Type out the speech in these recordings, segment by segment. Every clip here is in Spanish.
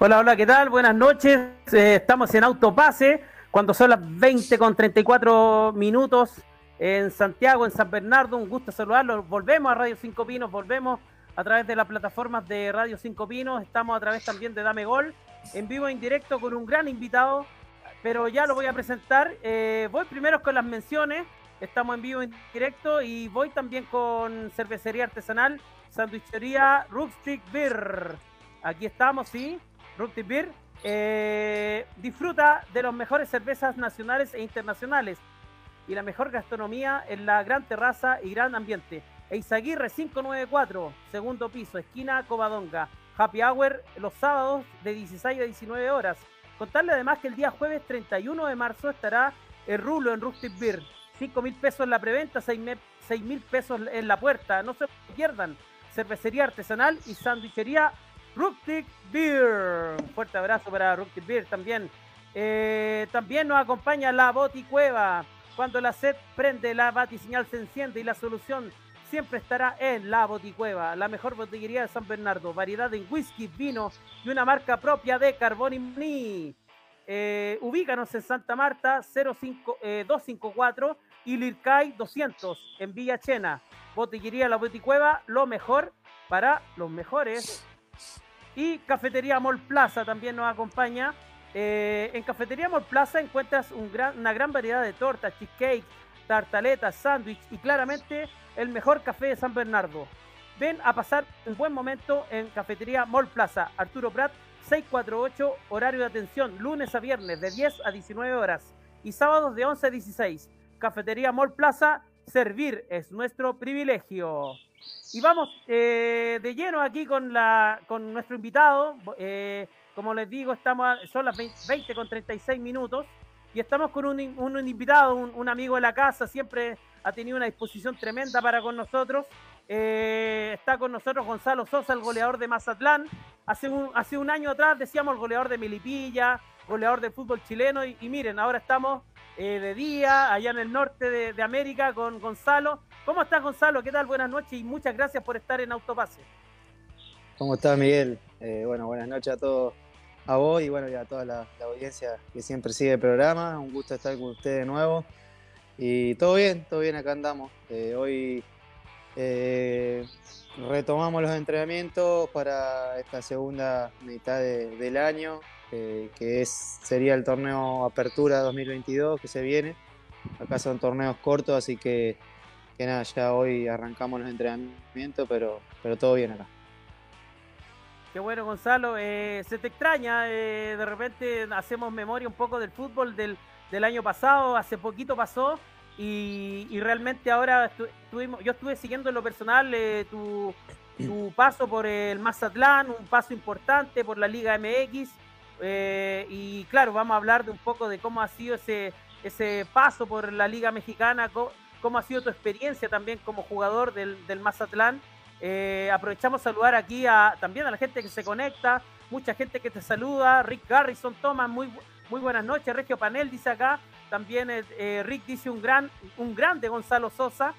Hola, hola, ¿qué tal? Buenas noches. Eh, estamos en Autopase, cuando son las 20 con 34 minutos en Santiago, en San Bernardo. Un gusto saludarlos. Volvemos a Radio Cinco Pinos, volvemos a través de las plataformas de Radio Cinco Pinos. Estamos a través también de Dame Gol, en vivo e indirecto con un gran invitado, pero ya lo voy a presentar. Eh, voy primero con las menciones. Estamos en vivo e indirecto y voy también con cervecería artesanal, sandwichería Rupstick Beer. Aquí estamos, sí. Rugby Beer, eh, disfruta de las mejores cervezas nacionales e internacionales y la mejor gastronomía en la gran terraza y gran ambiente. Eizaguirre 594, segundo piso, esquina Covadonga. Happy Hour los sábados de 16 a 19 horas. Contarle además que el día jueves 31 de marzo estará el rulo en Rustic Beer. 5 mil pesos en la preventa, 6 mil pesos en la puerta. No se pierdan. Cervecería artesanal y sandwichería Ruptic Beer. Un fuerte abrazo para Ruptic Beer también. Eh, también nos acompaña la Boticueva. Cuando la sed prende, la batiseñal se enciende y la solución siempre estará en la Boticueva, la mejor botillería de San Bernardo. Variedad en whisky, vino y una marca propia de Carboni eh, ubícanos en Santa Marta 05, 254 y Lircay 200 en Villa Chena. Botillería La Boticueva, lo mejor para los mejores. Y Cafetería Mall Plaza también nos acompaña. Eh, en Cafetería Mall Plaza encuentras una gran variedad de tortas, cheesecake, tartaletas, sándwich y claramente el mejor café de San Bernardo. Ven a pasar un buen momento en Cafetería Mall Plaza, Arturo Prat 648, horario de atención, lunes a viernes de 10 a 19 horas y sábados de 11 a 16. Cafetería Mall Plaza, servir es nuestro privilegio. Y vamos eh, de lleno aquí con, la, con nuestro invitado. Eh, como les digo, estamos son las 20, con 36 minutos y estamos con un, invitado, un, amigo de la casa, siempre ha tenido una disposición tremenda para con nosotros. Eh, está con nosotros Gonzalo Sosa, el goleador de Mazatlán. Hace un, hace un año atrás decíamos goleador de Milipilla, goleador del fútbol chileno y, miren, ahora estamos de día allá en el norte de, América con Gonzalo ¿Cómo estás, Gonzalo? ¿Qué tal? Buenas noches y muchas gracias por estar en Autopase. ¿Cómo estás, Miguel? Eh, bueno, buenas noches a todos, a vos y bueno, a toda la, audiencia que siempre sigue el programa. Un gusto estar con ustedes de nuevo. Y todo bien, todo bien, acá andamos. Eh, hoy eh, retomamos los entrenamientos para esta segunda mitad del año, que es, sería el torneo Apertura 2022 que se viene. Acá son torneos cortos, así que que nada, ya hoy arrancamos los entrenamientos, pero, pero todo bien acá. Qué bueno, Gonzalo. Eh, se te extraña, eh, de repente hacemos memoria un poco del fútbol del, año pasado, hace poquito pasó, y, realmente ahora estuvimos, yo estuve siguiendo en lo personal eh, tu, tu, paso por el Mazatlán, un paso importante por la Liga MX, y claro, vamos a hablar de un poco de cómo ha sido ese, ese paso por la Liga Mexicana cómo ha sido tu experiencia también como jugador del, Mazatlán. Eh, aprovechamos saludar aquí a, también a la gente que se conecta, mucha gente que te saluda, Rick Garrison, Thomas, muy, muy buenas noches, Regio Panel dice acá, también eh, eh, Rick dice un gran, un grande Gonzalo Sosa,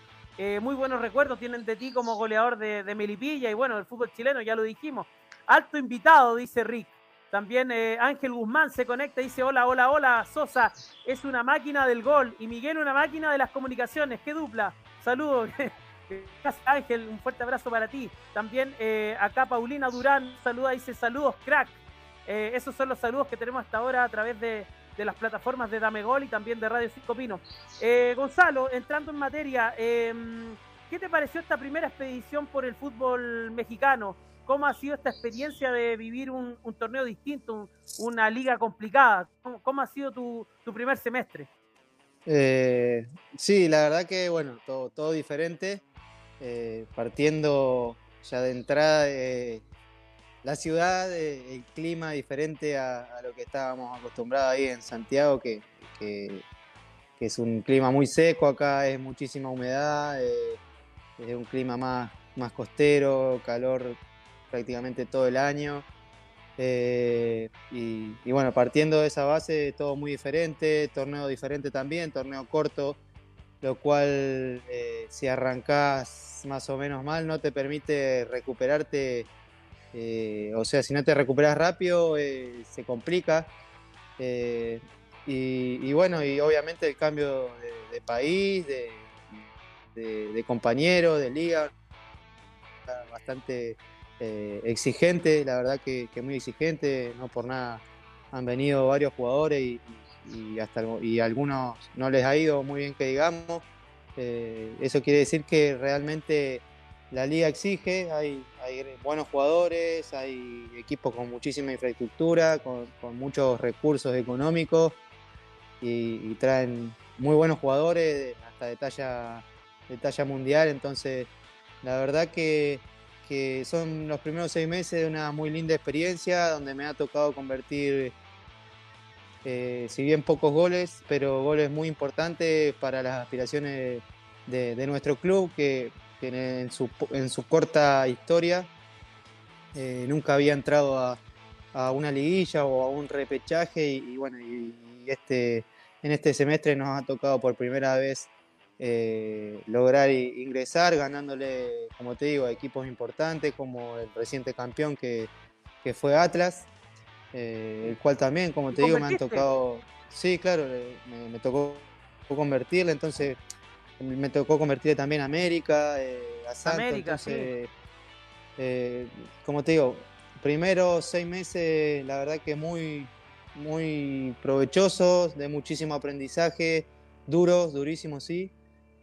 muy buenos recuerdos tienen de ti como goleador de, de Melipilla y bueno, del fútbol chileno, ya lo dijimos. Alto invitado, dice Rick. También eh, Ángel Guzmán se conecta y dice, hola, hola, hola, Sosa es una máquina del gol y Miguel una máquina de las comunicaciones. ¡Qué dupla! Saludos. Ángel, un fuerte abrazo para ti. También eh, acá Paulina Durán saluda, dice saludos, crack. Eh, esos son los saludos que tenemos hasta ahora a través de, de las plataformas de Dame Gol y también de Radio Cinco Pino. Gonzalo, entrando en materia, em, ¿qué te pareció esta primera expedición por el fútbol mexicano? ¿Cómo ha sido esta experiencia de vivir un, torneo distinto, una liga complicada? ¿Cómo, ha sido tu, primer semestre? Eh, sí, la verdad que, bueno, todo, diferente. Eh, partiendo ya de entrada, de la ciudad, el clima diferente a, lo que estábamos acostumbrados ahí en Santiago, que, es un clima muy seco acá, es muchísima humedad, eh, es un clima más costero, calor prácticamente todo el año. Eh, y, bueno, partiendo de esa base, todo muy diferente, torneo diferente también, torneo corto, lo cual eh, si arrancás más o menos mal no te permite recuperarte Eh, o sea, si no te recuperas rápido, se complica. Y, bueno, y obviamente el cambio de, país, de, de, compañero, de liga, bastante exigente, la verdad que, muy exigente, no por nada han venido varios jugadores y, y, hasta, y algunos no les ha ido muy bien que digamos. Eh, eso quiere decir que realmente la liga exige, hay, buenos jugadores, hay equipos con muchísima infraestructura, con, muchos recursos económicos y, traen muy buenos jugadores, hasta de talla, de talla mundial. Entonces, la verdad que, que son los primeros seis meses de una muy linda experiencia donde me ha tocado convertir eh, si bien pocos goles, pero goles muy importantes para las aspiraciones de, nuestro club, que, en, su, corta historia eh, nunca había entrado a, una liguilla o a un repechaje y, bueno, y, este, en este semestre nos ha tocado por primera vez eh, lograr ingresar ganándole, como te digo, a equipos importantes como el reciente campeón que, que fue Atlas. Eh, el cual también, como te digo, me han tocado. Sí, claro, me, tocó convertirle, entonces me tocó convertirle también a América, eh, a Santos. América, entonces, eh, como te digo, primero seis meses, la verdad que muy, muy provechosos, de muchísimo aprendizaje, duros, durísimos, sí,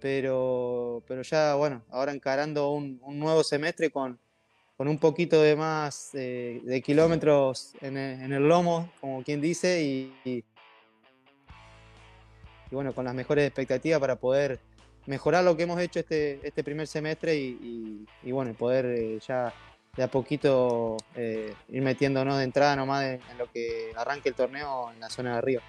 pero, pero ya, bueno, ahora encarando un nuevo semestre con, con un poquito de más eh, de kilómetros en el, lomo, como quien dice, y, bueno, con las mejores expectativas para poder mejorar lo que hemos hecho este, este primer semestre y, bueno, poder eh, ya de a poquito eh, ir metiéndonos de entrada nomás en, lo que arranque el torneo en la zona de arriba.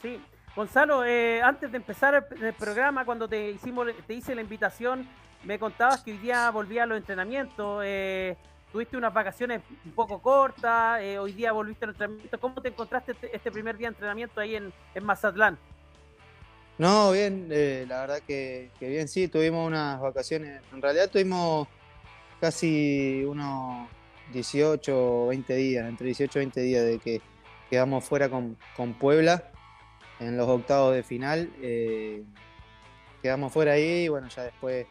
Sí, Gonzalo, antes de empezar el, programa, cuando te hicimos, te hice la invitación me contabas que hoy día volvía a los entrenamientos, eh, tuviste unas vacaciones un poco cortas, eh, hoy día volviste al entrenamiento. ¿Cómo te encontraste este, este primer día de entrenamiento ahí en, Mazatlán? No, bien, eh, la verdad que, bien, sí, tuvimos unas vacaciones. En realidad tuvimos casi unos 18 o 20 días, entre 18 y 20 días de que quedamos fuera con, Puebla en los octavos de final. quedamos fuera ahí y bueno, ya después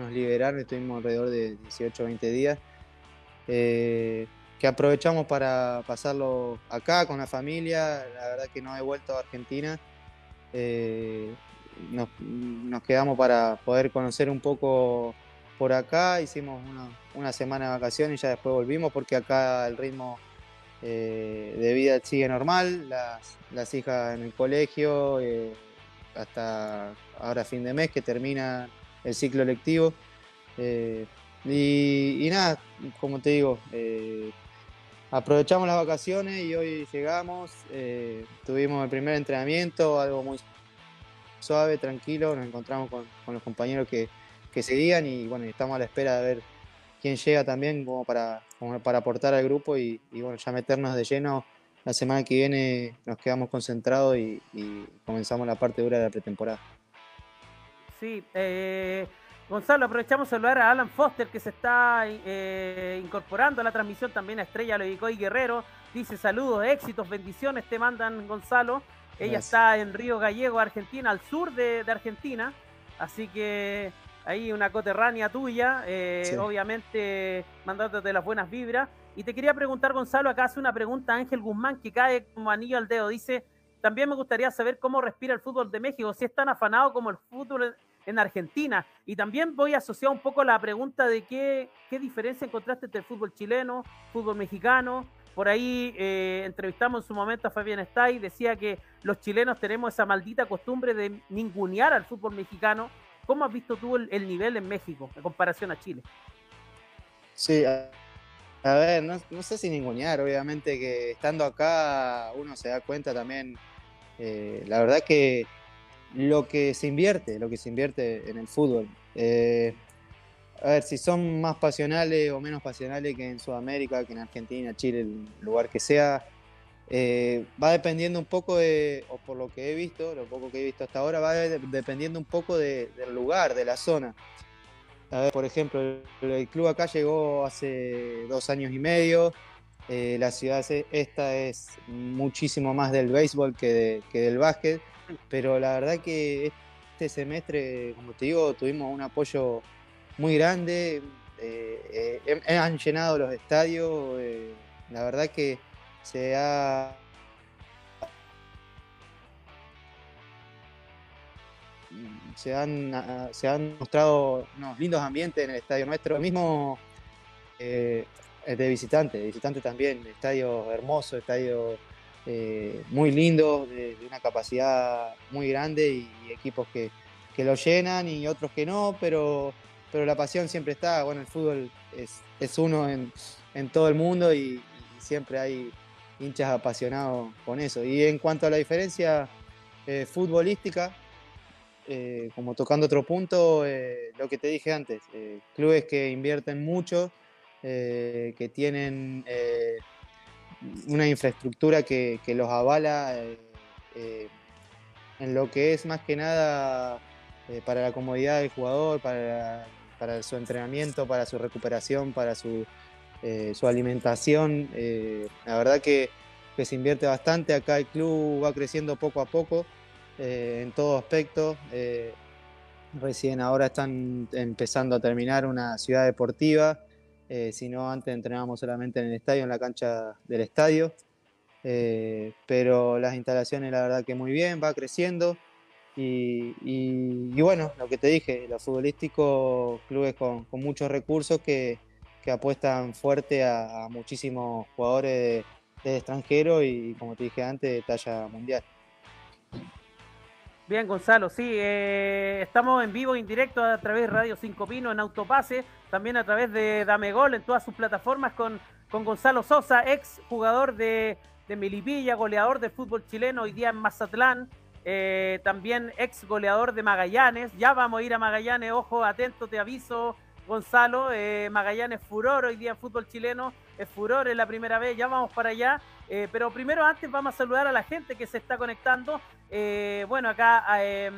nos liberaron, estuvimos alrededor de 18 o 20 días, eh, que aprovechamos para pasarlo acá con la familia, la verdad que no he vuelto a Argentina, eh, nos, quedamos para poder conocer un poco por acá, hicimos una, semana de vacaciones y ya después volvimos porque acá el ritmo eh, de vida sigue normal, las, hijas en el colegio, hasta ahora fin de mes que termina el ciclo lectivo. Eh, y, nada, como te digo, eh, aprovechamos las vacaciones y hoy llegamos, eh, tuvimos el primer entrenamiento, algo muy suave, tranquilo, nos encontramos con, los compañeros que, seguían y bueno, estamos a la espera de ver quién llega también como para, para aportar al grupo y, bueno, ya meternos de lleno. La semana que viene nos quedamos concentrados y comenzamos la parte dura de la pretemporada. Sí, eh, Gonzalo, aprovechamos a saludar a Alan Foster que se está eh, incorporando a la transmisión también a Estrella y Guerrero. Dice saludos, éxitos, bendiciones, te mandan Gonzalo. Ella está en Río Gallego, Argentina, al sur de, Argentina. Así que ahí una coterránea tuya, eh, obviamente mandándote las buenas vibras. Y te quería preguntar, Gonzalo, acá hace una pregunta Ángel Guzmán que cae como anillo al dedo. Dice, también me gustaría saber cómo respira el fútbol de México, si es tan afanado como el fútbol en Argentina. Y también voy a asociar un poco la pregunta de qué, qué diferencia encontraste entre el fútbol chileno, fútbol mexicano. Por ahí eh, entrevistamos en su momento a Fabián Stay, decía que los chilenos tenemos esa maldita costumbre de ningunear al fútbol mexicano. ¿Cómo has visto tú el, nivel en México en comparación a Chile? Sí, a, ver, no, sé si ningunear, obviamente que estando acá uno se da cuenta también, eh, la verdad que lo que se invierte, lo que se invierte en el fútbol. Eh, a ver, si son más pasionales o menos pasionales que en Sudamérica, que en Argentina, Chile, el lugar que sea, eh, va dependiendo un poco de, o por lo que he visto, lo poco que he visto hasta ahora, va dependiendo un poco del lugar, de la zona. a ver, por ejemplo, el, club acá llegó hace dos años y medio. Eh, la ciudad esta es muchísimo más del béisbol que, del básquet, pero la verdad que este semestre, como te digo, tuvimos un apoyo muy grande. Eh, eh, han llenado los estadios. la verdad que se ha se han, ah, se han mostrado unos lindos ambientes en el estadio nuestro. El mismo eh, de visitante, de visitante también, estadio hermoso, estadio eh, muy lindo, de, una capacidad muy grande y, equipos que, lo llenan y otros que no, pero, pero la pasión siempre está. Bueno, el fútbol es, uno en, todo el mundo y, siempre hay hinchas apasionados con eso. Y en cuanto a la diferencia eh, futbolística, eh, como tocando otro punto, eh, lo que te dije antes, clubes que invierten mucho, que tienen una infraestructura que, los avala en lo que es más que nada para la comodidad del jugador, para, su entrenamiento, para su recuperación, para su, alimentación. la verdad que, se invierte bastante, acá el club va creciendo poco a poco. Eh, en todo aspecto. Eh, recién ahora están empezando a terminar una ciudad deportiva, eh, si no antes entrenábamos solamente en el estadio, en la cancha del estadio. pero las instalaciones la verdad que muy bien, va creciendo. Y, bueno, lo que te dije, los futbolísticos, clubes con, muchos recursos que, apuestan fuerte a, muchísimos jugadores de, de extranjero y como te dije antes, de talla mundial. Bien, Gonzalo, sí, eh, estamos en vivo, en directo a través de Radio 5 Pino en Autopase, también a través de Dame Gol en todas sus plataformas con, con Gonzalo Sosa, ex jugador de, de goleador de fútbol chileno, hoy día en Mazatlán, eh, también ex goleador de Magallanes, ya vamos a ir a Magallanes, ojo, atento, te aviso, Gonzalo, eh, Magallanes furor hoy día en fútbol chileno, es furor en la primera vez, ya vamos para allá. Eh, pero primero antes vamos a saludar a la gente que se está conectando. Eh, bueno, acá em,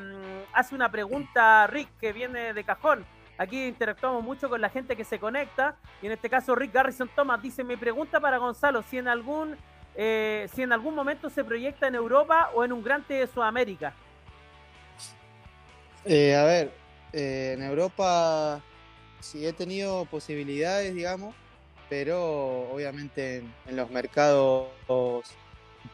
hace una pregunta Rick que viene de cajón. Aquí interactuamos mucho con la gente que se conecta. Y en este caso Rick Garrison Thomas dice, mi pregunta para Gonzalo, si en algún, si en algún momento se proyecta en Europa o en un grande de Sudamérica. a ver, en Europa sí he tenido posibilidades, digamos, pero obviamente en, los mercados un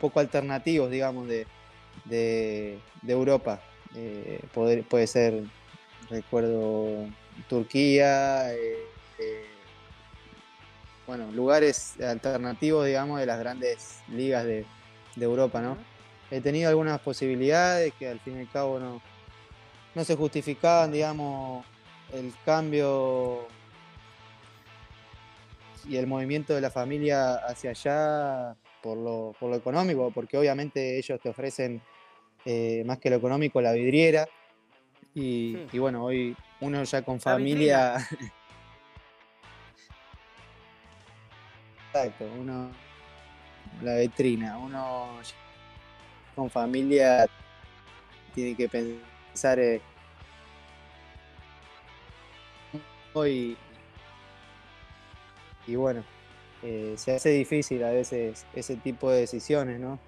poco alternativos, digamos, de, Europa. Eh, puede ser, recuerdo, Turquía, eh, eh, bueno, lugares alternativos, digamos, de las grandes ligas de, Europa, ¿no? He tenido algunas posibilidades que al fin y al cabo no, no se justificaban, digamos, el cambio y el movimiento de la familia hacia allá por lo, por lo económico, porque obviamente ellos te ofrecen eh, más que lo económico la vidriera. Y, bueno, hoy uno ya con familia. Exacto, uno. La vitrina, uno con familia tiene que pensar. Eh, hoy y bueno, eh, se hace difícil a veces ese tipo de decisiones, ¿no?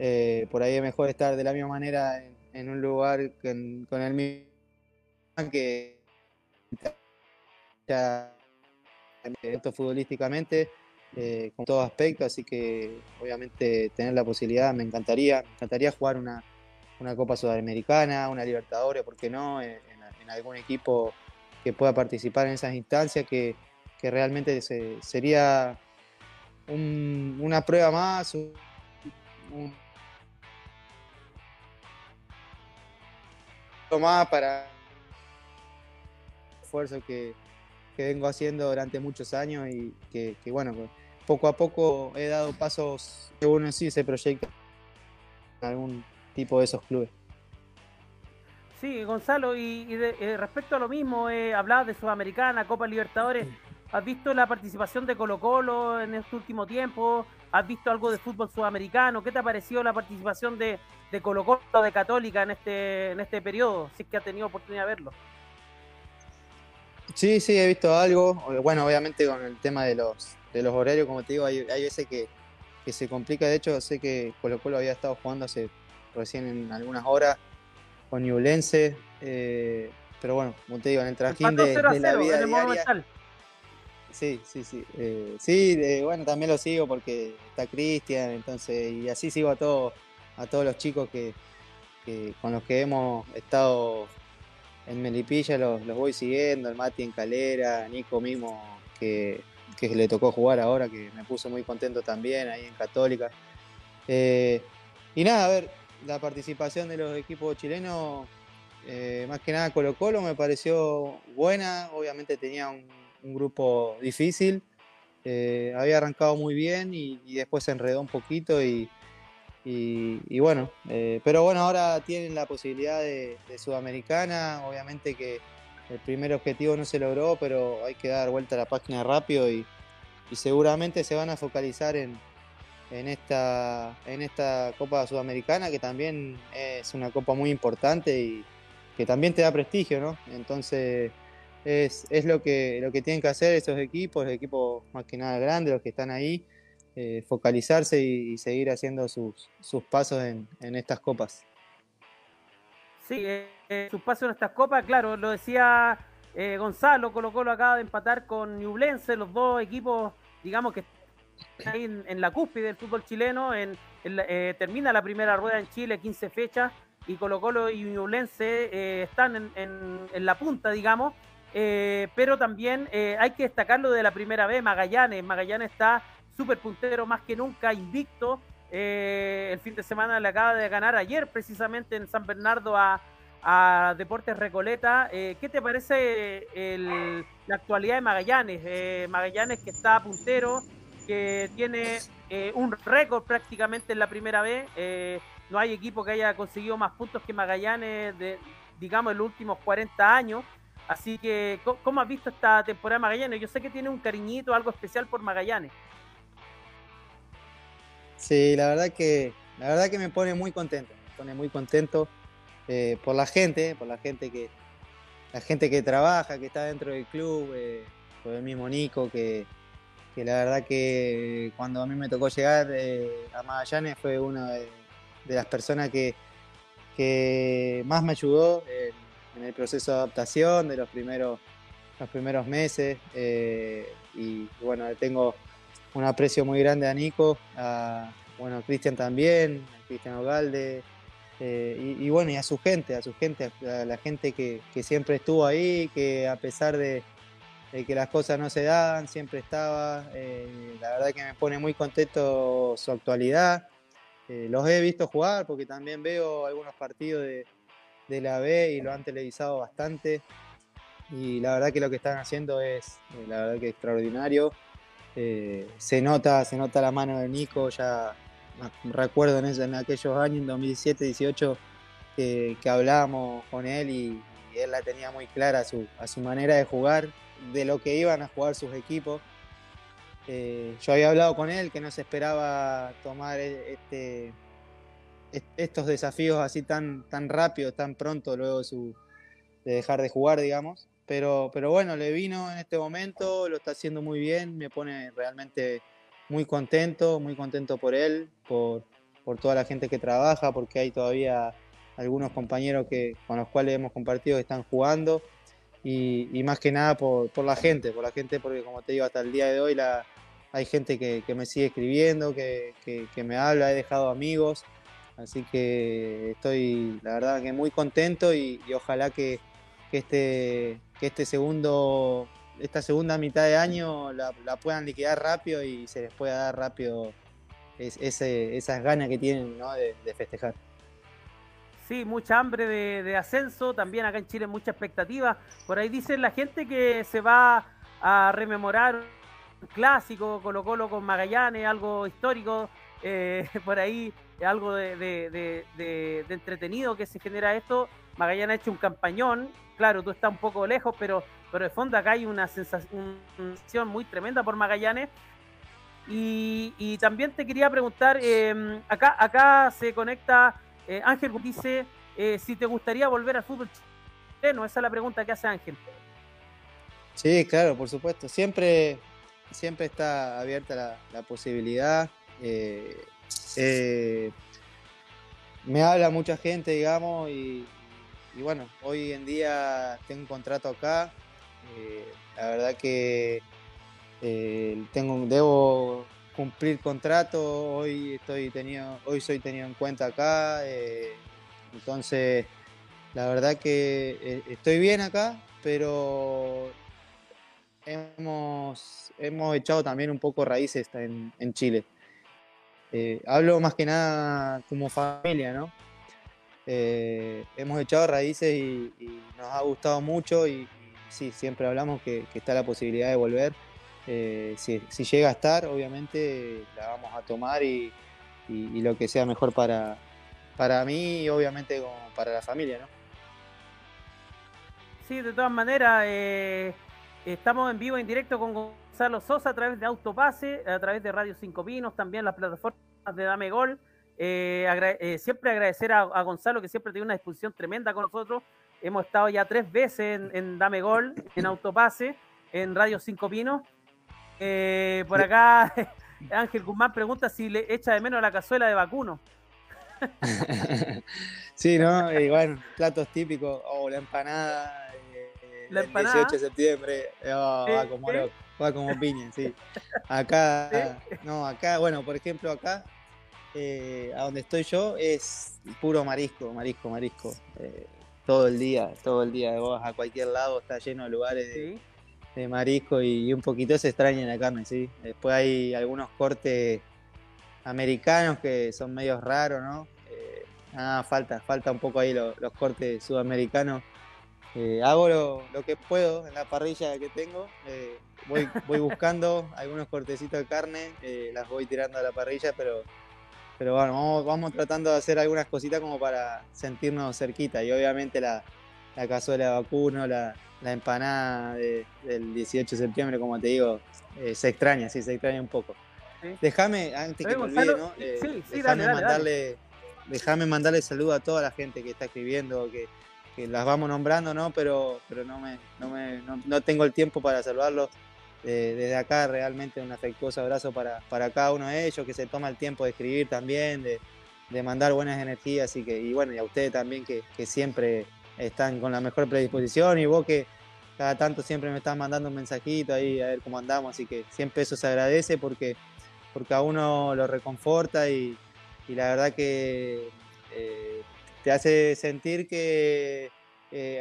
Eh, por ahí es mejor estar de la misma manera en, un lugar con el mismo que ya futbolísticamente eh, con todo aspecto, así que obviamente tener la posibilidad me encantaría, me encantaría jugar una, Copa Sudamericana, una Libertadores, ¿por qué no? En algún equipo que pueda participar en esas instancias que, que realmente sería una prueba más, un, más para el esfuerzo que, vengo haciendo durante muchos años y que, bueno, poco a poco he dado pasos que uno sí se proyecta en algún tipo de esos clubes. Sí, Gonzalo, y, eh, respecto a lo mismo, eh, hablabas de Sudamericana, Copa Libertadores. ¿Has visto la participación de Colo Colo en este último tiempo? ¿Has visto algo de fútbol sudamericano? ¿Qué te ha parecido la participación de, de Colo Colo, de Católica en este, en este periodo? Si es que ha tenido oportunidad de verlo. Sí, sí, he visto algo. Bueno, obviamente con el tema de los, de los horarios, como te digo, hay, hay veces que, que se complica. De hecho, sé que Colo Colo había estado jugando hace recién en algunas horas con Ñublense. Eh, pero bueno, como te digo, en el trajín de, de, la vida diaria. Sí, sí, sí. Eh, sí, bueno, también lo sigo porque está Cristian, entonces, y así sigo a todos, a todos los chicos que, con los que hemos estado en Melipilla, los, voy siguiendo, el Mati en Calera, Nico mismo, que, le tocó jugar ahora, que me puso muy contento también ahí en Católica. Eh, y nada, a ver, la participación de los equipos chilenos, eh, más que nada Colo Colo me pareció buena, obviamente tenía un, grupo difícil, eh, había arrancado muy bien y, después se enredó un poquito y, bueno, eh, pero bueno, ahora tienen la posibilidad de, Sudamericana, obviamente que el primer objetivo no se logró, pero hay que dar vuelta a la página rápido y seguramente se van a focalizar en, en esta, en esta Copa Sudamericana, que también es una copa muy importante y que también te da prestigio, ¿no? Entonces es, lo, que, lo que tienen que hacer esos equipos, equipos más que nada grandes, los que están ahí, eh, focalizarse y, seguir haciendo sus, sus pasos en, estas copas. Sí, eh, sus pasos en estas copas, claro, lo decía eh, Gonzalo, Colo Colo acaba de empatar con Ñublense, los dos equipos, digamos que en, la cúspide del fútbol chileno. En, eh, termina la primera rueda en Chile, 15 fechas, y Colo Colo y Ñublense eh, están en, la punta, digamos. Eh, pero también hay que destacarlo de la primera vez, Magallanes. Magallanes está súper puntero más que nunca, invicto. el fin de semana le acaba de ganar ayer precisamente en San Bernardo a, Deportes Recoleta. ¿Qué te parece la actualidad de Magallanes? Magallanes que está puntero, que tiene eh, un récord prácticamente en la primera vez. Eh, no hay equipo que haya conseguido más puntos que Magallanes, de, digamos, en los últimos 40 años. Así que, ¿cómo has visto esta temporada de Magallanes? Yo sé que tiene un cariñito, algo especial por Magallanes. Sí, la verdad que, la verdad que me pone muy contento, me pone muy contento eh, por la gente, por la gente que, la gente que trabaja, que está dentro del club, por el mismo Nico que, que la verdad que cuando a mí me tocó llegar eh, a Magallanes fue una de, las personas que, que, más me ayudó en, el proceso de adaptación de los primeros, los primeros meses. Eh, y bueno, tengo un aprecio muy grande a Nico, a bueno, Cristian también, a Cristian Ogalde. Eh, y, bueno, y a su gente, a su gente, a la gente que siempre estuvo ahí, que a pesar de, que las cosas no se daban, siempre estaba. Eh, la verdad que me pone muy contento su actualidad. Eh, los he visto jugar porque también veo algunos partidos de, la B y lo han televisado bastante. Y la verdad que lo que están haciendo es, eh, la verdad que extraordinario. se nota, se nota la mano de Nico, ya recuerdo en, en aquellos años, en 2017, 18, que, hablábamos con él y, él la tenía muy clara su, a su manera de jugar de lo que iban a jugar sus equipos. Eh, yo había hablado con él que no se esperaba tomar e, este, estos desafíos así tan, tan rápido, tan pronto luego de, dejar de jugar, digamos. Pero, pero bueno, le vino en este momento, lo está haciendo muy bien, me pone realmente muy contento, muy contento por él, por, por toda la gente que trabaja, porque hay todavía algunos compañeros que, con los cuales hemos compartido que están jugando y, más que nada por, la gente, por la gente, porque como te digo, hasta el día de hoy hay gente que, me sigue escribiendo, que, me habla, he dejado amigos, así que estoy la verdad que muy contento y, ojalá que, este, que este segundo, esta segunda mitad de año la, puedan liquidar rápido y se les pueda dar rápido esas ganas que tienen de festejar. Sí, mucha hambre de, ascenso, también acá en Chile mucha expectativa. Por ahí dicen la gente que se va a rememorar un clásico, Colo Colo con Magallanes, algo histórico, eh, por ahí algo de, entretenido que se genera esto. Magallanes ha hecho un campañón, claro, tú estás un poco lejos, pero, pero de fondo acá hay una sensación, muy tremenda por Magallanes. Y, también te quería preguntar, eh, acá, acá se conecta eh, Ángel dice eh, si te gustaría volver al fútbol chileno. Esa es la pregunta que hace Ángel. Sí, claro, por supuesto. Siempre, siempre está abierta la, posibilidad. Eh, eh, me habla mucha gente, digamos, y, bueno, hoy en día tengo un contrato acá. La verdad que tengo, debo cumplir contrato. Hoy estoy tenido, hoy soy tenido en cuenta acá. entonces, la verdad que estoy bien acá, pero hemos, hemos echado también un poco raíces en, en Chile. Eh, hablo más que nada como familia, ¿no? Eh, hemos echado raíces y, nos ha gustado mucho y, sí, siempre hablamos que, está la posibilidad de volver. Eh, si, llega a estar, obviamente la vamos a tomar y, lo que sea mejor para, para mí y obviamente para la familia, ¿no? Sí, de todas maneras, Estamos en vivo, en directo con Gonzalo Sosa a través de Autopase, a través de Radio Cinco Pinos, también las plataformas de Dame Gol. Eh, eh, siempre agradecer a, Gonzalo que siempre tiene una disposición tremenda con nosotros. Hemos estado ya tres veces en, Dame Gol, en Autopase, en Radio Cinco Pinos. Eh, por acá Ángel Guzmán pregunta si le echa de menos la cazuela de vacuno. sí, ¿no? Y bueno, platos típicos, o oh, la empanada, el 18 de septiembre oh, va, como va como piña, sí. Acá, no, acá, bueno, por ejemplo, acá, eh, a donde estoy yo, es puro marisco, marisco, marisco. Eh, todo el día, todo el día. Vos a cualquier lado está lleno de lugares de, marisco y, un poquito se extraña la carne, sí. Después hay algunos cortes americanos que son medio raros, ¿no? Eh, ah, falta, falta un poco ahí los cortes sudamericanos eh, hago lo, que puedo en la parrilla que tengo. Eh, voy, voy buscando algunos cortecitos de carne, eh, las voy tirando a la parrilla, pero, pero bueno, vamos, tratando de hacer algunas cositas como para sentirnos cerquita. Y obviamente la, la cazuela de vacuno, la, empanada del 18 de septiembre, como te digo, se extraña, sí, se extraña un poco. Déjame, antes que me olvide, ¿no? déjame mandarle, déjame mandarle saludo a toda la gente que está escribiendo, que que las vamos nombrando, ¿no? Pero, pero no, me, no, me, no, tengo el tiempo para saludarlos. desde acá realmente un afectuoso abrazo para, para, cada uno de ellos, que se toma el tiempo de escribir también, de, de mandar buenas energías y que y bueno, y a ustedes también que, que, siempre están con la mejor predisposición y vos que cada tanto siempre me estás mandando un mensajito ahí a ver cómo andamos, así que siempre eso se agradece porque, porque a uno lo reconforta y, y la verdad que eh, te hace sentir que eh,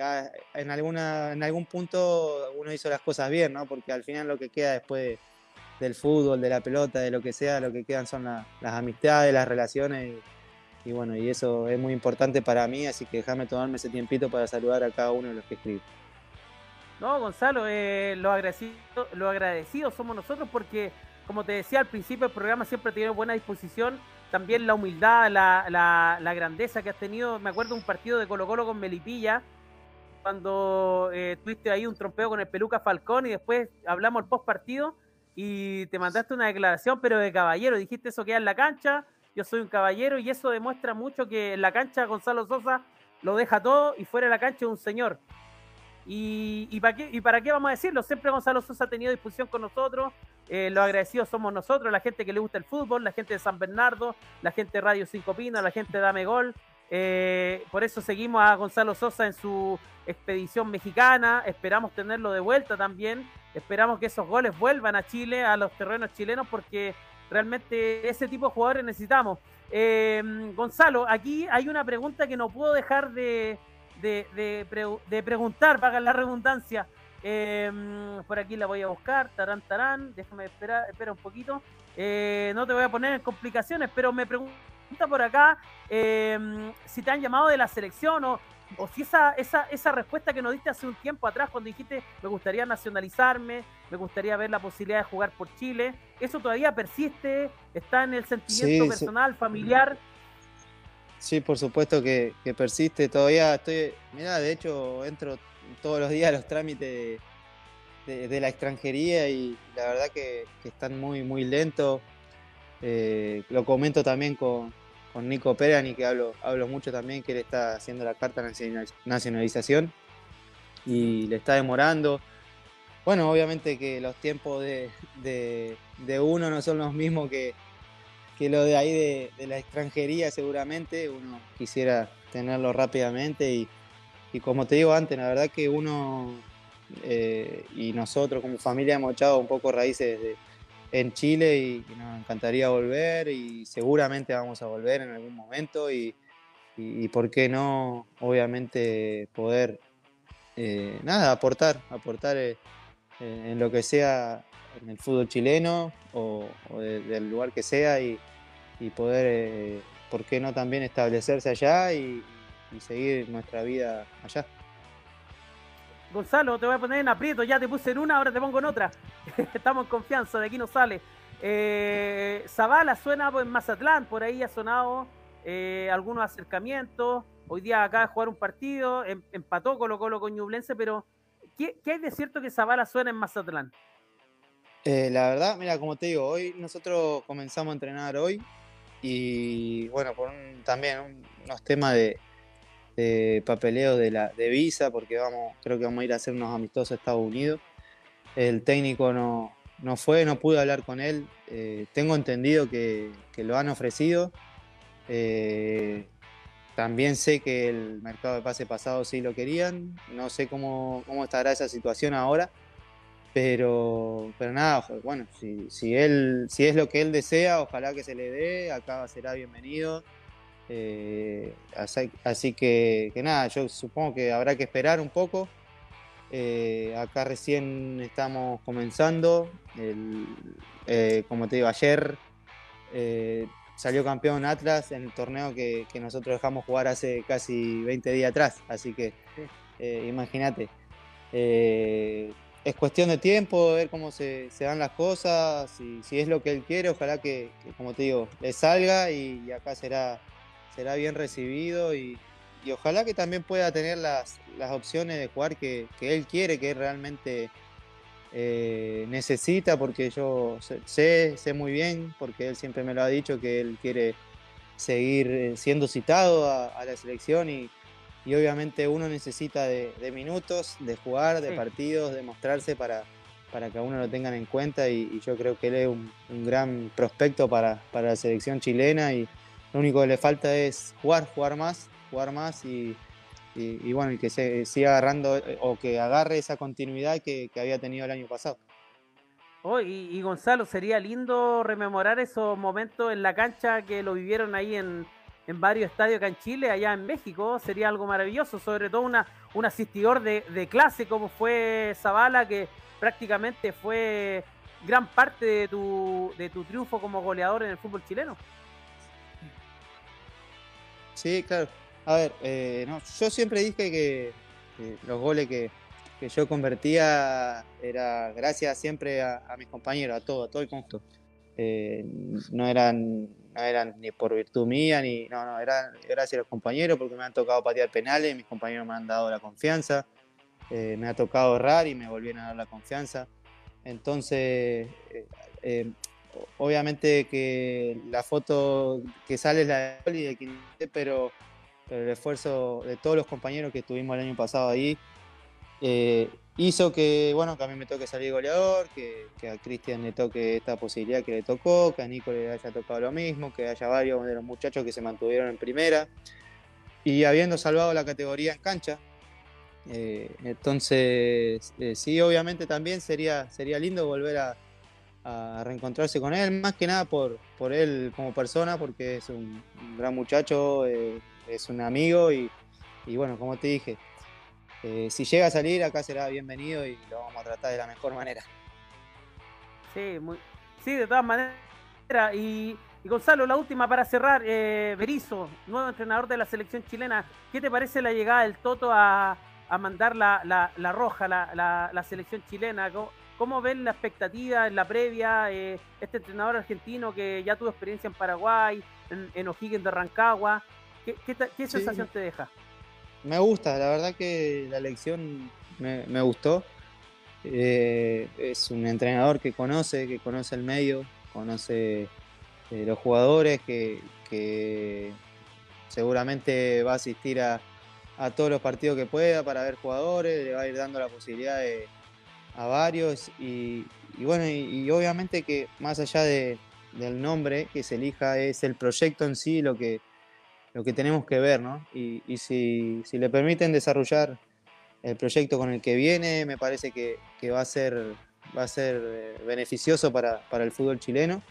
en, alguna, en algún punto uno hizo las cosas bien, ¿no? Porque al final lo que queda después del fútbol, de la pelota, de lo que sea, lo que quedan son las amistades, las relaciones. Bueno, y eso es muy importante para mí, así que déjame tomarme ese tiempito para saludar a cada uno de los que escriben. No, Gonzalo, eh, lo, agradecido, lo agradecidos somos nosotros porque, como te decía al principio, el programa siempre tiene buena disposición también la humildad, la, grandeza que has tenido. Me acuerdo un partido de Colo Colo con Melipilla, cuando eh, tuviste ahí un trompeo con el Peluca Falcón y después hablamos el post partido y te mandaste una declaración, pero de caballero. Dijiste eso queda en la cancha, yo soy un caballero y eso demuestra mucho que en la cancha Gonzalo Sosa lo deja todo y fuera de la cancha es un señor. Y, para qué, ¿Y para qué vamos a decirlo? Siempre Gonzalo Sosa ha tenido discusión con nosotros. Eh, los agradecidos somos nosotros, la gente que le gusta el fútbol, la gente de San Bernardo, la gente de Radio Cinco Pinos, la gente de Dame Gol. Eh, por eso seguimos a Gonzalo Sosa en su expedición mexicana. Esperamos tenerlo de vuelta también. Esperamos que esos goles vuelvan a Chile, a los terrenos chilenos, porque realmente ese tipo de jugadores necesitamos. Eh, Gonzalo, aquí hay una pregunta que no puedo dejar de, preguntar, para la redundancia. Em, por aquí la voy a buscar, tarán, tarán, déjame esperar, espera un poquito. Eh, no te voy a poner en complicaciones, pero me pregunta por acá em, si te han llamado de la selección o, o si esa, esa, esa respuesta que nos diste hace un tiempo atrás cuando dijiste me gustaría nacionalizarme, me gustaría ver la posibilidad de jugar por Chile, ¿eso todavía persiste? ¿Está en el sentimiento personal, familiar? Sí, por supuesto que, persiste. Todavía estoy, mira, de hecho entro todos los días a los trámites de, la extranjería y la verdad que, están muy, muy lentos. Eh, lo comento también con, con Nico Perani, que hablo, hablo mucho también, que él está haciendo la carta de nacionalización y le está demorando. Bueno, obviamente que los tiempos de, uno no son los mismos que, que lo de ahí de, la extranjería seguramente, uno quisiera tenerlo rápidamente y, como te digo antes, la verdad que uno eh, y nosotros como familia hemos echado un poco raíces en Chile y, nos encantaría volver y seguramente vamos a volver en algún momento y, y por qué no, obviamente, poder, eh, nada, aportar, aportar eh, eh, en lo que sea en el fútbol chileno o, del lugar que sea y, poder, eh, ¿por qué no también establecerse allá y, seguir nuestra vida allá? Gonzalo, te voy a poner en aprieto, ya te puse en una, ahora te pongo en otra. Estamos en confianza, de aquí no sale. Eh, Zavala suena en Mazatlán, por ahí ha sonado eh, algunos acercamientos. Hoy día acaba de jugar un partido, em, empató Colo Colo con Ñublense, pero ¿Qué, hay de cierto que Zavala suena en Mazatlán? Eh, la verdad, mira, como te digo, hoy nosotros comenzamos a entrenar hoy y bueno, por también unos temas de, papeleo de, la, de visa, porque vamos, creo que vamos a ir a hacer unos amistosos a Estados Unidos. El técnico no, no fue, no pude hablar con él. Eh, tengo entendido que, lo han ofrecido. Eh, también sé que el mercado de pase pasado sí lo querían. No sé cómo, cómo estará esa situación ahora. Pero, pero nada, bueno, si, si, él, si es lo que él desea, ojalá que se le dé. Acá será bienvenido. Eh, así, que, nada, yo supongo que habrá que esperar un poco. Eh, acá recién estamos comenzando. Eh, como te digo, ayer salió campeón Atlas en el torneo que, nosotros dejamos jugar hace casi 20 días atrás. Así que eh, imagínate. Eh, es cuestión de tiempo, ver cómo se, dan las cosas, si, si, es lo que él quiere, ojalá que, como te digo, le salga y, acá será, será bien recibido y, ojalá que también pueda tener las, las opciones de jugar que, que él quiere, que realmente eh, necesita, porque yo sé, sé muy bien, porque él siempre me lo ha dicho, que él quiere seguir eh, siendo citado a, la selección y, obviamente uno necesita de, minutos, de jugar, de partidos, de mostrarse para, para que a uno lo tengan en cuenta y, yo creo que él es un, gran prospecto para, para, la selección chilena y lo único que le falta es jugar, jugar más, jugar más y, y, bueno, y que se siga agarrando eh, o que agarre esa continuidad que, había tenido el año pasado. Oh, y, Gonzalo, sería lindo rememorar esos momentos en la cancha que lo vivieron ahí en, varios estadios acá en Chile, allá en México. Sería algo maravilloso, sobre todo una, un asistidor de, clase como fue Zavala, que prácticamente fue gran parte de tu, de tu triunfo como goleador en el fútbol chileno. Sí, claro. A ver, eh, no, yo siempre dije que, los goles que, yo convertía era gracias siempre a, mis compañeros, a todo, a todo el conjunto. Eh, no eran no eran ni por virtud mía, ni no, no, eran gracias a los compañeros porque me han tocado patear penales, mis compañeros me han dado la confianza, eh, me ha tocado errar y me volvieron a dar la confianza. Entonces, obviamente que la foto que sale es la de Oli, pero el esfuerzo de todos los compañeros que estuvimos el año pasado ahí eh, hizo que, bueno, que a mí me toque salir goleador, que, a Cristian le toque esta posibilidad que le tocó, que a Nico le haya tocado lo mismo, que haya varios de los muchachos que se mantuvieron en primera y habiendo salvado la categoría en cancha. Eh, entonces, eh, sí, obviamente también sería, sería lindo volver a, reencontrarse con él, más que nada por, por él como persona, porque es un, gran muchacho es un amigo y, bueno, como te dije, eh, si llega a salir acá será bienvenido y lo vamos a tratar de la mejor manera. Sí, muy, sí de todas maneras. Y, Gonzalo, la última para cerrar, eh, Berizo, nuevo entrenador de la selección chilena, ¿qué te parece la llegada del Toto a, mandar la, roja, la, selección chilena? ¿Cómo, ven la expectativa en la previa? Eh, este entrenador argentino que ya tuvo experiencia en Paraguay, en, en O'Higgins de Rancagua, ¿Qué, sensación te deja? Me gusta, la verdad que la elección me, gustó. Eh, es un entrenador que conoce, que conoce el medio, conoce eh, los jugadores, que, seguramente va a asistir a, todos los partidos que pueda para ver jugadores, le va a ir dando la posibilidad varios y, bueno, y, obviamente que más allá de, del nombre que se elija es el proyecto en sí lo que, lo que tenemos que ver, ¿no? Y, si, si, le permiten desarrollar el proyecto con el que viene, me parece que, que va a ser, va a ser eh, beneficioso para, para el fútbol chileno.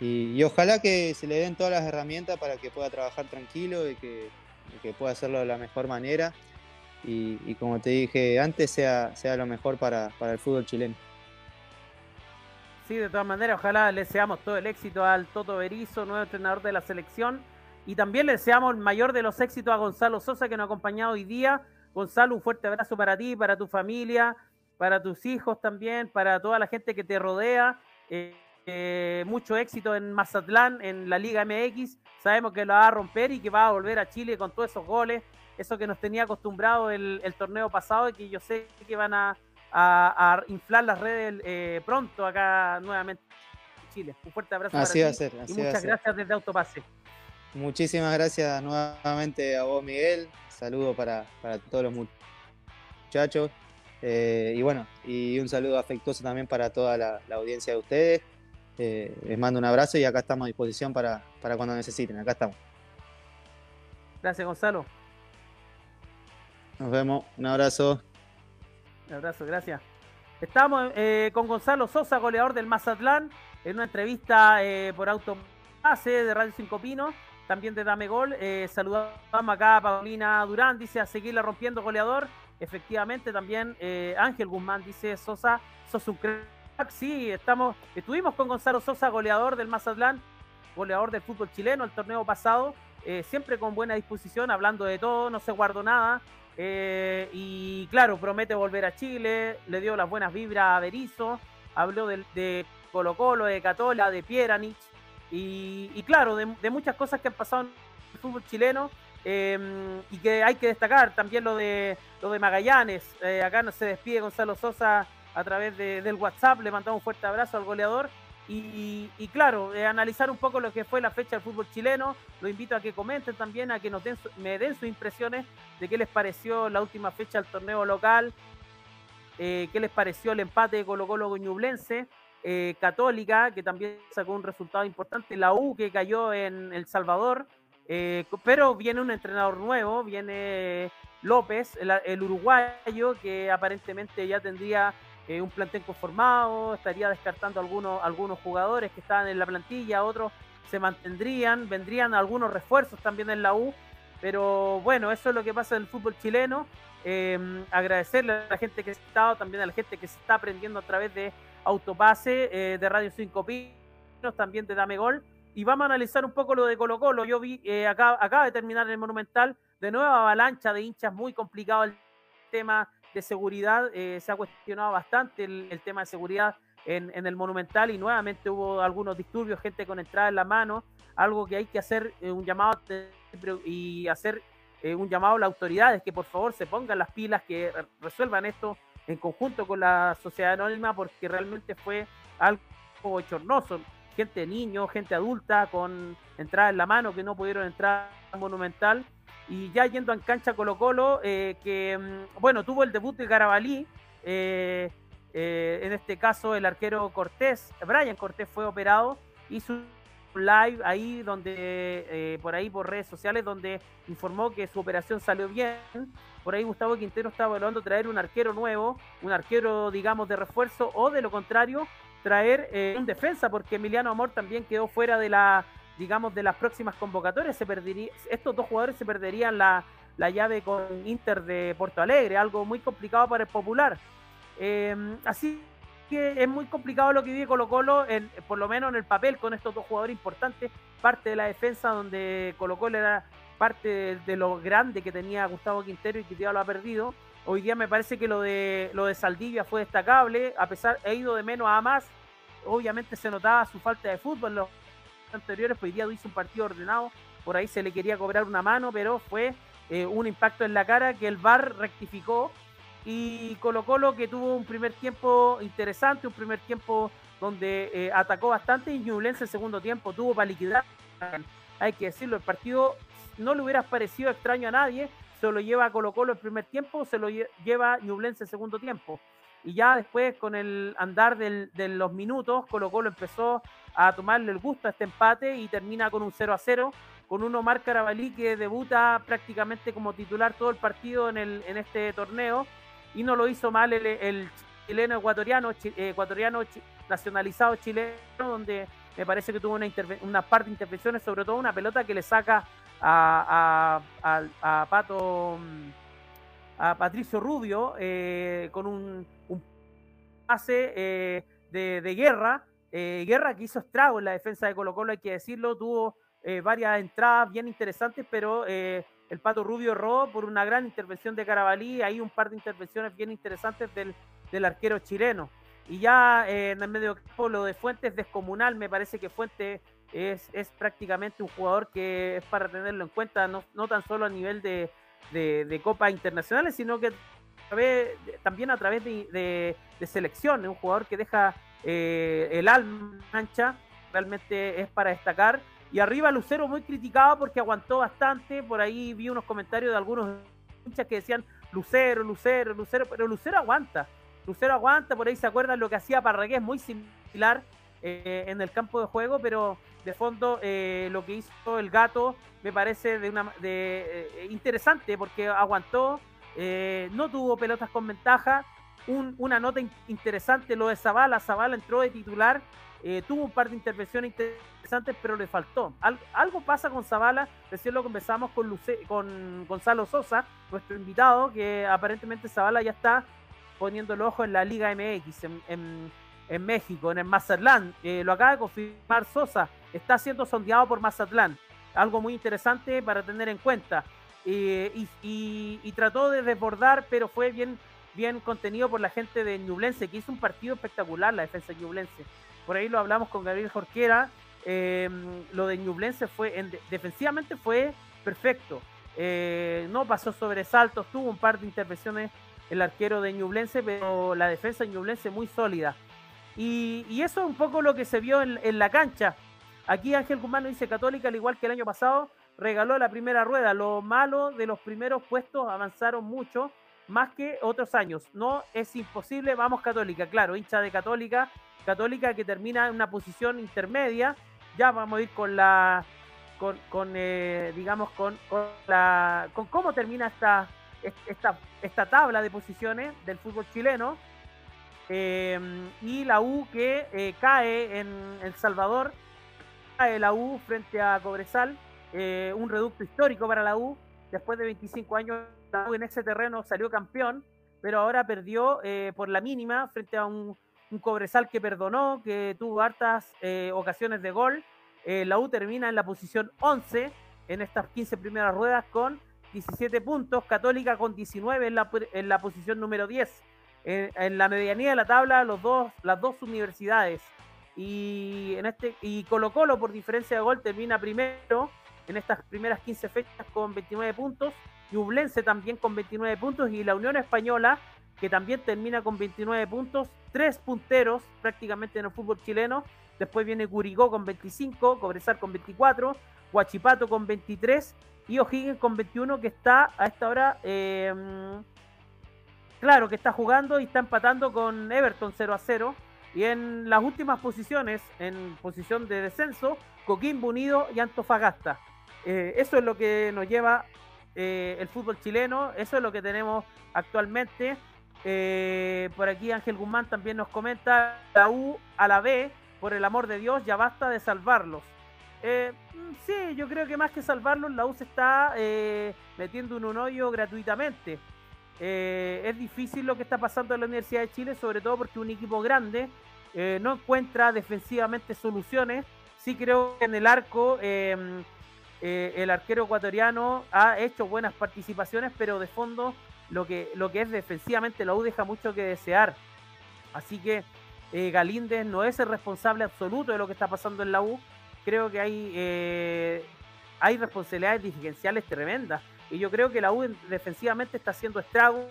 Y, ojalá que se le den todas las herramientas para que pueda trabajar tranquilo y que, que pueda hacerlo de la mejor manera. Y, como te dije antes, sea, sea lo mejor para, para el fútbol chileno. Sí, de todas maneras, ojalá le deseamos todo el éxito al Toto Berizo, nuevo entrenador de la selección. Y también le deseamos el mayor de los éxitos a Gonzalo Sosa, que nos ha acompañado hoy día. Gonzalo, un fuerte abrazo para ti, para tu familia, para tus hijos también, para toda la gente que te rodea. Eh, eh, mucho éxito en Mazatlán, en la Liga MX. Sabemos que lo va a romper y que va a volver a Chile con todos esos goles. Eso que nos tenía acostumbrado el, torneo pasado y que yo sé que van a, inflar las redes eh, pronto acá nuevamente en Chile. Un fuerte abrazo así para va A ser, y muchas gracias desde Autopase. Muchísimas gracias nuevamente a vos, Miguel. Saludo para, todos los muchachos. Eh, y bueno, y un saludo afectuoso también para toda la audiencia de ustedes. Eh, les mando un abrazo y acá estamos a disposición para, cuando necesiten. Acá estamos. Gracias, Gonzalo. Nos vemos. Un abrazo. Un abrazo, gracias. Estamos eh, con Gonzalo Sosa, goleador del Mazatlán, en una entrevista por Autopase de Radio Cinco Pinos, también de Dame Gol. saludamos acá a Paulina Durán, dice a seguirla rompiendo goleador. Efectivamente, también Ángel Guzmán dice Sosa, sos un sí, estamos, estuvimos con Gonzalo Sosa, goleador del Mazatlán, goleador del fútbol chileno el torneo pasado, eh, siempre con buena disposición, hablando de todo, no se guardó nada. Eh, y claro, promete volver a Chile, le dio las buenas vibras a Berizzo, habló de, Colo Colo, de Catola, de Pieranich, y, claro, de, muchas cosas que han pasado en el fútbol chileno. Em, y que hay que destacar también lo de lo de Magallanes. Eh, acá se despide Gonzalo Sosa a través del WhatsApp. Le mandamos un fuerte abrazo al goleador. Y, claro, eh, analizar un poco lo que fue la fecha del fútbol chileno. Lo invito a que comenten también, a que nos den me den sus impresiones de qué les pareció la última fecha del torneo local, eh, qué les pareció el empate de Colo Colo Goñublense, eh, Católica, que también sacó un resultado importante, la U que cayó en El Salvador, pero viene un entrenador nuevo, viene López, el uruguayo, que aparentemente ya tendría eh, un plantel conformado, estaría descartando algunos, algunos jugadores que estaban en la plantilla, otros se mantendrían, vendrían algunos refuerzos también en la U, pero bueno, eso es lo que pasa en el fútbol chileno. Em, agradecerle a la gente que ha estado, también a la gente que se está aprendiendo a través de Autopase, eh, de Radio 5 Pinos, también de Dame Gol. Y vamos a analizar un poco lo de Colo Colo. Yo vi, eh, acá, acaba de terminar el Monumental, de nueva avalancha de hinchas, muy complicado el tema de seguridad. Eh, se ha cuestionado bastante el, tema de seguridad en, el Monumental y nuevamente hubo algunos disturbios, gente con entrada en la mano, algo que hay que hacer eh, un llamado y hacer eh, un llamado a las autoridades que por favor se pongan las pilas, que resuelvan esto en conjunto con la sociedad anónima porque realmente fue algo bochornoso. Gente niños, gente adulta con entrada en la mano que no pudieron entrar al Monumental y ya yendo en cancha Colo Colo, eh, que mm, bueno, tuvo el debut de Garabalí, eh, eh, en este caso el arquero Cortés, Brian Cortés fue operado, hizo un live ahí donde, por ahí por redes sociales, donde informó que su operación salió bien. Por ahí Gustavo Quintero estaba evaluando traer un arquero nuevo, un arquero, digamos, de refuerzo, o de lo contrario, traer un defensa, porque Emiliano Amor también quedó fuera de la digamos, de las próximas convocatorias, se perdería, estos dos jugadores se perderían la, llave con Inter de Porto Alegre, algo muy complicado para el popular. Em, así que es muy complicado lo que vive Colo Colo, por lo menos en el papel, con estos dos jugadores importantes, parte de la defensa donde Colo Colo era parte de, lo grande que tenía Gustavo Quintero y que ya lo ha perdido. Hoy día me parece que lo de lo de Saldivia fue destacable, a pesar he ido de menos a más. Obviamente se notaba su falta de fútbol, los anteriores, pues hoy día hizo un partido ordenado, por ahí se le quería cobrar una mano, pero fue eh, un impacto en la cara que el VAR rectificó y Colo Colo que tuvo un primer tiempo interesante, un primer tiempo donde eh, atacó bastante y Ñublense el segundo tiempo tuvo para liquidar. Hay que decirlo, el partido no le hubiera parecido extraño a nadie, se lo lleva a Colo Colo el primer tiempo, se lo lleva Ñublense el segundo tiempo. y ya después con el andar de los minutos, Colo Colo empezó a tomarle el gusto a este empate y termina con un 0 a 0, con un Omar Carabalí que debuta prácticamente como titular todo el partido en, el, en este torneo y no lo hizo mal el, chileno ecuatoriano, ecuatoriano nacionalizado chileno, donde me parece que tuvo una, una parte de intervenciones, sobre todo una pelota que le saca a, a, Pato, a Patricio Rubio, eh, con un, pase eh, de, guerra, eh, guerra que hizo estrago en la defensa de Colo Colo, hay que decirlo, tuvo varias entradas bien interesantes, pero el Pato Rubio erró por una gran intervención de Carabalí, hay un par de intervenciones bien interesantes del, del arquero chileno. Y ya en el medio campo lo de Fuentes descomunal, me parece que Fuentes es, es prácticamente un jugador que es para tenerlo en cuenta, no, no tan solo a nivel de, de, copas internacionales, sino que también a través de, de, selección, es un jugador que deja eh, el alma ancha, realmente es para destacar. Y arriba Lucero muy criticado porque aguantó bastante, por ahí vi unos comentarios de algunos hinchas que decían Lucero, Lucero, Lucero, pero Lucero aguanta. Lucero aguanta, por ahí se acuerdan lo que hacía Parragués, muy similar eh, en el campo de juego, pero de fondo eh, lo que hizo el gato me parece de una de, eh, interesante porque aguantó, no tuvo pelotas con ventaja. una nota interesante lo de Zavala, Zavala entró de titular, tuvo un par de intervenciones interesantes, pero le faltó. algo pasa con Zavala, recién lo conversamos con, con Gonzalo Sosa, nuestro invitado, que aparentemente Zavala ya está poniendo el ojo en la Liga MX México, en el Mazatlán. Eh, lo acaba de confirmar Sosa, está siendo sondeado por Mazatlán. Algo muy interesante para tener en cuenta. Eh, y, trató de desbordar, pero fue bien, bien contenido por la gente de Ñublense, que hizo un partido espectacular la defensa de Ñublense. Por ahí lo hablamos con Gabriel Jorquera. Em, lo de Ñublense fue, defensivamente fue perfecto. Eh, no pasó sobresaltos, tuvo un par de intervenciones el arquero de Ñublense, pero la defensa de Ñublense muy sólida. Y, eso es un poco lo que se vio en, la cancha. Aquí Ángel Guzmán dice Católica, al igual que el año pasado, regaló la primera rueda. Lo malo de los primeros puestos avanzaron mucho, más que otros años. No es imposible, vamos Católica, claro, hincha de Católica, Católica que termina en una posición intermedia. Ya vamos a ir con la, con, eh, digamos, con, con, con cómo termina esta, esta, esta tabla de posiciones del fútbol chileno. Eh, y la U que eh, cae en El Salvador, cae la U frente a Cobresal, eh, un reducto histórico para la U. Después de 25 años, en ese terreno salió campeón, pero ahora perdió por la mínima frente a un, un, Cobresal que perdonó, que tuvo hartas ocasiones de gol. la U termina en la posición 11 en estas 15 primeras ruedas con 17 puntos, Católica con 19 en la, en la posición número 10. En, la medianía de la tabla, los dos, las dos universidades. Y, en este, y Colo Colo, por diferencia de gol, termina primero en estas primeras 15 fechas con 29 puntos. Ublense también con 29 puntos. Y la Unión Española, que también termina con 29 puntos. Tres punteros prácticamente en el fútbol chileno. Después viene Curigó con 25, Cobresal con 24, Huachipato con 23 y O'Higgins con 21 que está a esta hora, em, claro, que está jugando y está empatando con Everton 0 a 0. Y en las últimas posiciones, en posición de descenso, Coquimbo Unido y Antofagasta. Eh, eso es lo que nos lleva eh, el fútbol chileno, eso es lo que tenemos actualmente. Eh, por aquí Ángel Guzmán también nos comenta, la U a la B, por el amor de Dios, ya basta de salvarlos. Mm, sí, yo creo que más que salvarlo, la U se está eh, metiendo en un hoyo gratuitamente. Eh, es difícil lo que está pasando en la Universidad de Chile, sobre todo porque un equipo grande no encuentra defensivamente soluciones. Sí creo que en el arco em, el arquero ecuatoriano ha hecho buenas participaciones, pero de fondo lo que, lo que es defensivamente la U deja mucho que desear. Así que Galíndez no es el responsable absoluto de lo que está pasando en la U creo que hay, eh, hay responsabilidades dirigenciales tremendas. Y yo creo que la U defensivamente está haciendo estragos.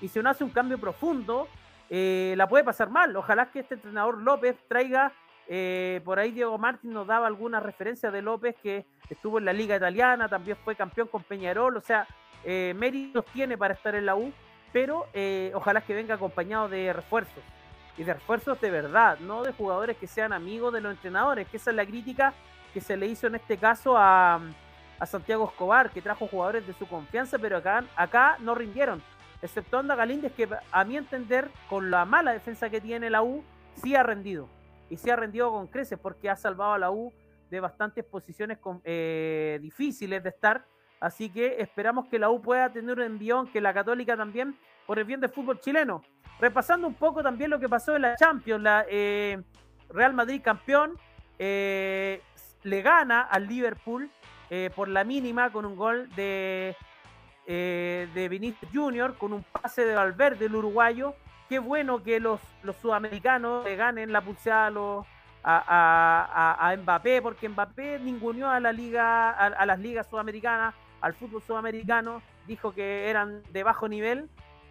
Y si uno hace un cambio profundo, eh, la puede pasar mal. Ojalá que este entrenador López traiga. Eh, por ahí Diego Martín nos daba alguna referencia de López que estuvo en la Liga Italiana, también fue campeón con Peñarol. O sea, méritos tiene para estar en la U. pero eh, ojalá que venga acompañado de refuerzos. Y de refuerzos de verdad, no de jugadores que sean amigos de los entrenadores, que esa es la crítica que se le hizo en este caso a, Santiago Escobar, que trajo jugadores de su confianza, pero acá, acá no rindieron. Excepto Anda Galíndez, que a mi entender, con la mala defensa que tiene la U, sí ha rendido. Y sí ha rendido con creces, porque ha salvado a la U de bastantes posiciones eh, difíciles de estar. Así que esperamos que la U pueda tener un envión, que la Católica también, por el bien del fútbol chileno. Repasando un poco también lo que pasó en la Champions, la eh, Real Madrid campeón, eh, le gana al Liverpool eh, por la mínima con un gol de, eh, de Vinicius Junior, con un pase de Valverde, el uruguayo. Qué bueno que los, los sudamericanos le ganen la pulsada a, Mbappé, porque Mbappé ninguneó a la liga, a, las ligas sudamericanas, al fútbol sudamericano, dijo que eran de bajo nivel.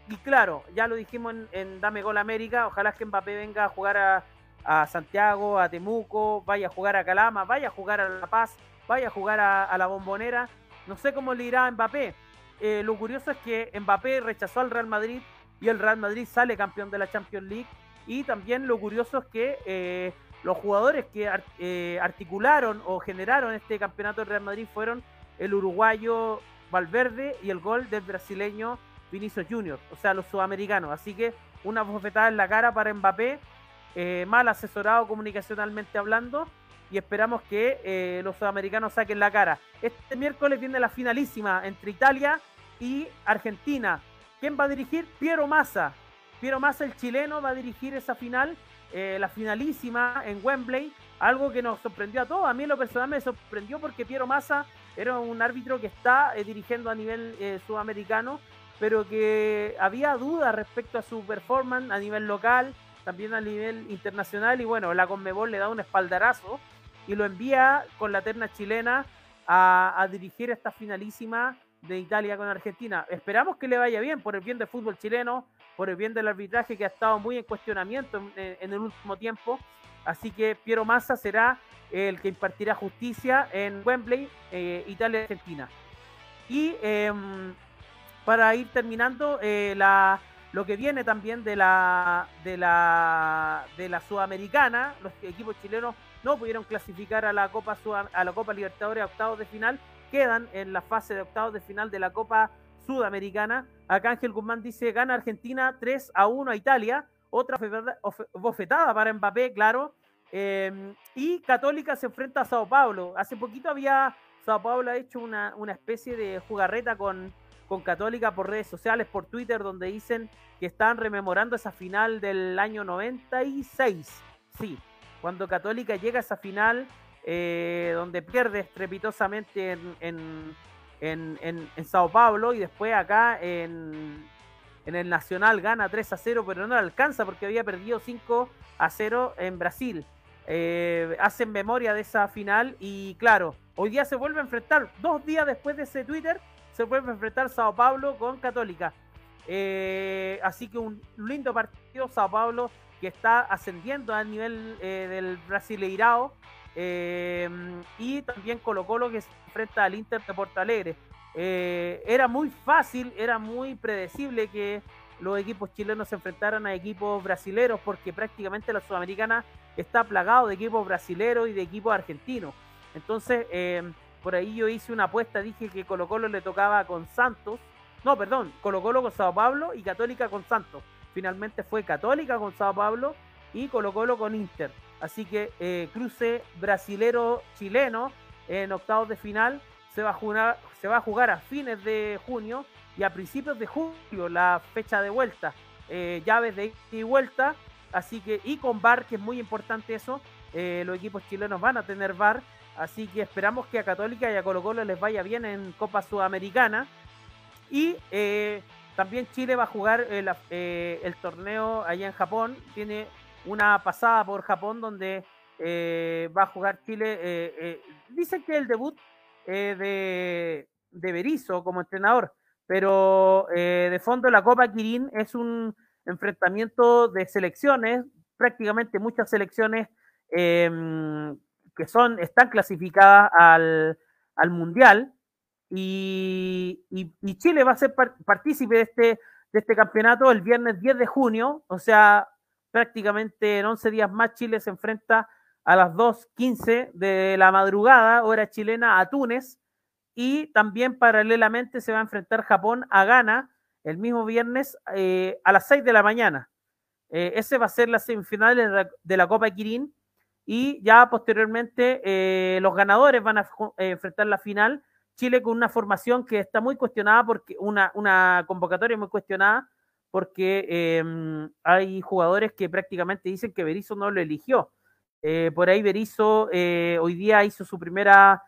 Y claro, ya lo dijimos en, Dame Gol América, ojalá que Mbappé venga a jugar a Santiago, a Temuco, vaya a jugar a Calama, vaya a jugar a La Paz, vaya a jugar a, la Bombonera. No sé cómo le irá a Mbappé. Eh, lo curioso es que Mbappé rechazó al Real Madrid y el Real Madrid sale campeón de la Champions League. Y también lo curioso es que eh, los jugadores que eh, articularon o generaron este campeonato del Real Madrid fueron el uruguayo Valverde y el gol del brasileño Vinicius Junior, o sea, los sudamericanos. Así que una bofetada en la cara para Mbappé eh, mal asesorado comunicacionalmente hablando y esperamos que eh, los sudamericanos saquen la cara. Este miércoles viene la finalísima entre Italia y Argentina. ¿Quién va a dirigir? Piero Massa. Piero Massa, el chileno, va a dirigir esa final, eh, la finalísima en Wembley. Algo que nos sorprendió a todos. A mí en lo personal me sorprendió porque Piero Massa era un árbitro que está dirigiendo a nivel sudamericano, pero que había dudas respecto a su performance a nivel local también a nivel internacional y bueno, la Conmebol le da un espaldarazo y lo envía con la terna chilena a, dirigir esta finalísima de Italia con Argentina. Esperamos que le vaya bien por el bien del fútbol chileno, por el bien del arbitraje que ha estado muy en cuestionamiento en, el último tiempo. Así que Piero Massa será el que impartirá justicia en Wembley, eh, Italia-Argentina. Y em, para ir terminando, eh, lo que viene también de la, de la, de la Sudamericana, los equipos chilenos no pudieron clasificar a la Copa a la Copa Libertadores a octavos de final, quedan en la fase de octavos de final de la Copa Sudamericana. Acá Ángel Guzmán dice, gana Argentina 3 a 1 a Italia, otra bofetada para Mbappé, claro. Em, y Católica se enfrenta a Sao Paulo. Hace poquito había Sao Paulo ha hecho una, una especie de jugarreta con, con Católica por redes sociales, por Twitter, donde dicen que están rememorando esa final del año 96. Sí, cuando Católica llega a esa final, eh, donde pierde estrepitosamente en, en, Sao Paulo y después acá en, el Nacional gana 3 a 0, pero no alcanza porque había perdido 5 a 0 en Brasil. Eh, hacen memoria de esa final y claro, hoy día se vuelve a enfrentar, dos días después de ese Twitter, se puede enfrentar Sao Paulo con Católica. Eh, así que un lindo partido Sao Paulo que está ascendiendo a nivel eh, del Brasileirao eh, y también Colo Colo que se enfrenta al Inter de Porto Alegre. era muy fácil, era muy predecible que los equipos chilenos se enfrentaran a equipos brasileros porque prácticamente la Sudamericana está plagado de equipos brasileros y de equipos argentinos. Entonces, por ahí yo hice una apuesta, dije que Colo Colo le tocaba con Santos. No, perdón, Colo Colo con Sao Pablo y Católica con Santos. Finalmente fue Católica con Sao Pablo y Colo Colo con Inter. Así que eh, cruce brasilero-chileno en octavos de final se va, a jugar, se va a jugar a fines de junio y a principios de julio la fecha de vuelta. Eh, llaves de ida y vuelta. Así que, y con VAR, que es muy importante eso, eh, los equipos chilenos van a tener VAR Así que esperamos que a Católica y a Colo Colo les vaya bien en Copa Sudamericana. Y eh, también Chile va a jugar el, eh, el, torneo allá en Japón. Tiene una pasada por Japón donde eh, va a jugar Chile. dicen que el debut de, de Berizzo como entrenador, pero de fondo la Copa Kirin es un enfrentamiento de selecciones, prácticamente muchas selecciones em, que son, están clasificadas al, Mundial y, Chile va a ser partícipe de este, este campeonato el viernes 10 de junio, o sea, prácticamente en 11 días más Chile se enfrenta a las 2.15 de la madrugada, hora chilena, a Túnez, y también paralelamente se va a enfrentar Japón a Ghana el mismo viernes eh, a las 6 de la mañana. Eh, ese va a ser la semifinal de la, Copa Kirin y ya posteriormente eh, los ganadores van a enfrentar la final. Chile con una formación que está muy cuestionada porque una, una convocatoria muy cuestionada porque em, hay jugadores que prácticamente dicen que Berizzo no lo eligió. por ahí Berizzo hoy día hizo su primera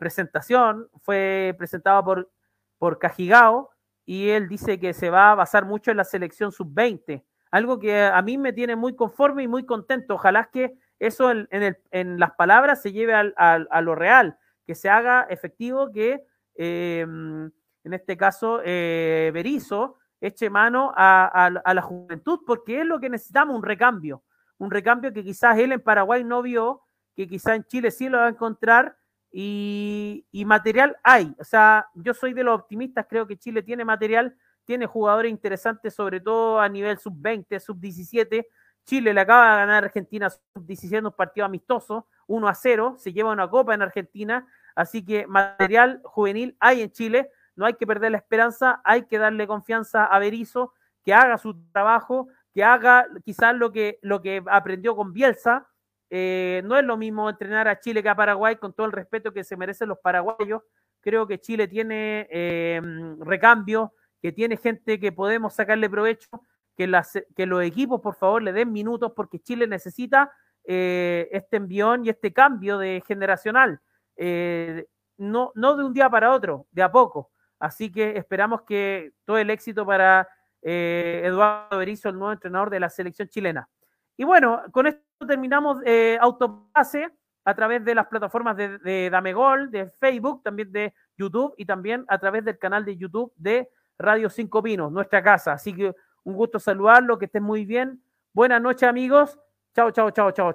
presentación, fue presentado por, por Cajigao y él dice que se va a basar mucho en la selección sub-20, algo que a mí me tiene muy conforme y muy contento. Ojalá que eso en, en, las palabras se lleve a lo real, que se haga efectivo que em, en este caso eh, Berizo eche mano a, la juventud, porque es lo que necesitamos, un recambio, un recambio que quizás él en Paraguay no vio, que quizás en Chile sí lo va a encontrar y, material hay. O sea, yo soy de los optimistas, creo que Chile tiene material, tiene jugadores interesantes, sobre todo a nivel sub-20, sub-17. Chile le acaba de ganar a Argentina sub-17 un partido amistoso, 1 a 0, se lleva una copa en Argentina, así que material juvenil hay en Chile, no hay que perder la esperanza, hay que darle confianza a Berizzo, que haga su trabajo, que haga quizás lo que, lo que aprendió con Bielsa, eh, no es lo mismo entrenar a Chile que a Paraguay, con todo el respeto que se merecen los paraguayos. Creo que Chile tiene eh, recambio, que tiene gente que podemos sacarle provecho, que, los equipos, por favor, le den minutos, porque Chile necesita eh, este envión y este cambio de generacional. No, no de un día para otro, de a poco. Así que esperamos que todo el éxito para Eduardo Berizzo, el nuevo entrenador de la selección chilena. Y bueno, con esto terminamos eh, Autopase a través de las plataformas de, de Damegol, de Facebook, también de YouTube y también a través del canal de YouTube de Radio Cinco Pinos, nuestra casa. Así que un gusto saludarlo, que estén muy bien. Buenas noches, amigos. Chao, chao, chao, chao,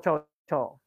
chao.